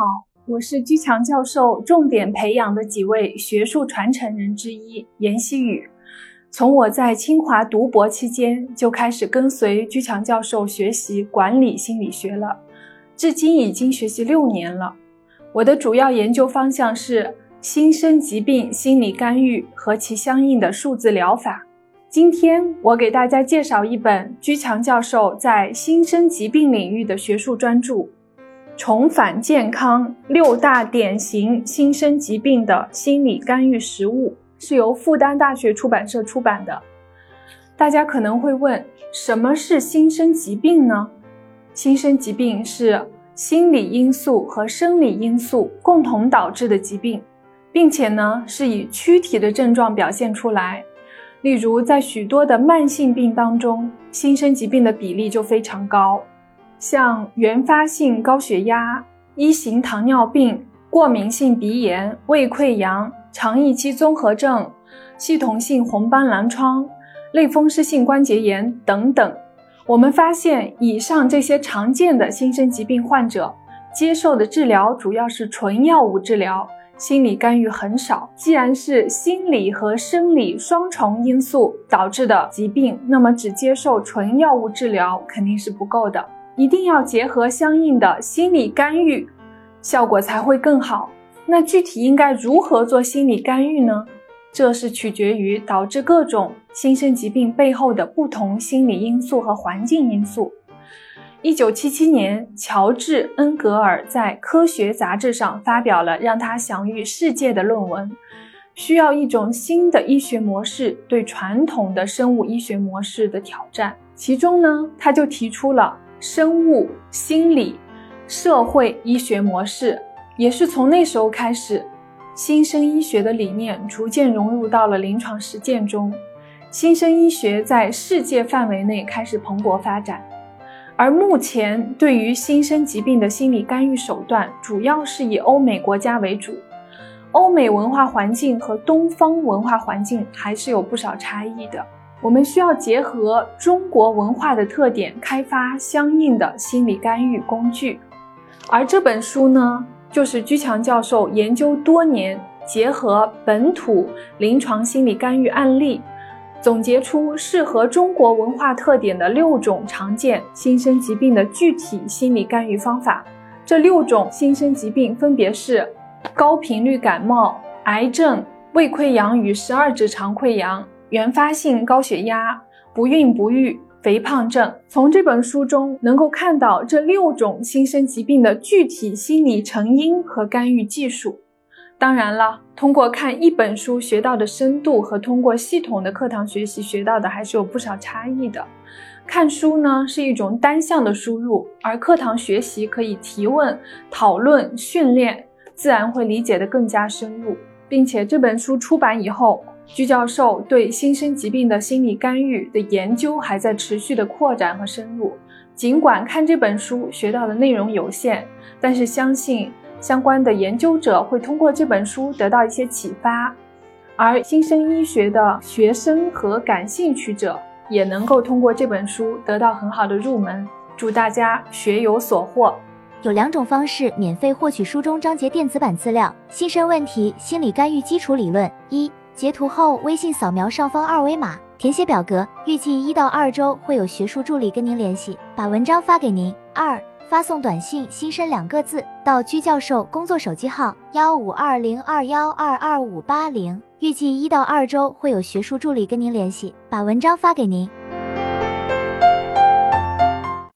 好我是居强教授重点培养的几位学术传承人之一严希宇。从我在清华读博期间就开始跟随居强教授学习管理心理学了，至今已经学习六年了。我的主要研究方向是新生疾病心理干预和其相应的数字疗法。今天我给大家介绍一本居强教授在新生疾病领域的学术专著《重返健康：六大典型新生疾病的心理干预实务》。是由复旦大学出版社出版的。大家可能会问，什么是新生疾病呢？新生疾病是心理因素和生理因素共同导致的疾病，并且呢是以躯体的症状表现出来。例如，在许多的慢性病当中，新生疾病的比例就非常高，像原发性高血压、一型糖尿病、过敏性鼻炎、胃溃疡。肠易激综合症、系统性红斑狼疮、类风湿性关节炎等等，我们发现以上这些常见的新生疾病患者接受的治疗主要是纯药物治疗，心理干预很少。既然是心理和生理双重因素导致的疾病，那么只接受纯药物治疗肯定是不够的，一定要结合相应的心理干预，效果才会更好。那具体应该如何做心理干预呢？这是取决于导致各种新生疾病背后的不同心理因素和环境因素。一九七七年，乔治·恩格尔在《科学》杂志上发表了让他享誉世界的论文：需要一种新的医学模式对传统的生物医学模式的挑战。其中呢，他就提出了生物、心理、社会医学模式。也是从那时候开始，新生医学的理念逐渐融入到了临床实践中，新生医学在世界范围内开始蓬勃发展。而目前对于新生疾病的心理干预手段，主要是以欧美国家为主。欧美文化环境和东方文化环境还是有不少差异的，我们需要结合中国文化的特点，开发相应的心理干预工具。而这本书呢？就是居强教授研究多年，结合本土临床心理干预案例，总结出适合中国文化特点的六种常见新生疾病的具体心理干预方法。这六种新生疾病分别是高频率感冒、癌症、胃溃疡与十二指肠溃疡、原发性高血压、不孕不育。肥胖症，从这本书中能够看到这六种新生疾病的具体心理成因和干预技术。当然了，通过看一本书学到的深度和通过系统的课堂学习学到的还是有不少差异的。看书呢是一种单向的输入，而课堂学习可以提问、讨论、训练，自然会理解的更加深入，并且这本书出版以后。鞠教授对新生疾病的心理干预的研究还在持续的扩展和深入。尽管看这本书学到的内容有限，但是相信相关的研究者会通过这本书得到一些启发，而新生医学的学生和感兴趣者也能够通过这本书得到很好的入门。祝大家学有所获。有两种方式免费获取书中章节电子版资料：新生问题心理干预基础理论一。截图后，微信扫描上方二维码，填写表格。预计一到二周会有学术助理跟您联系，把文章发给您。二，发送短信“新生”两个字到居教授工作手机号幺五二零二幺二二五八零。预计一到二周会有学术助理跟您联系，把文章发给您。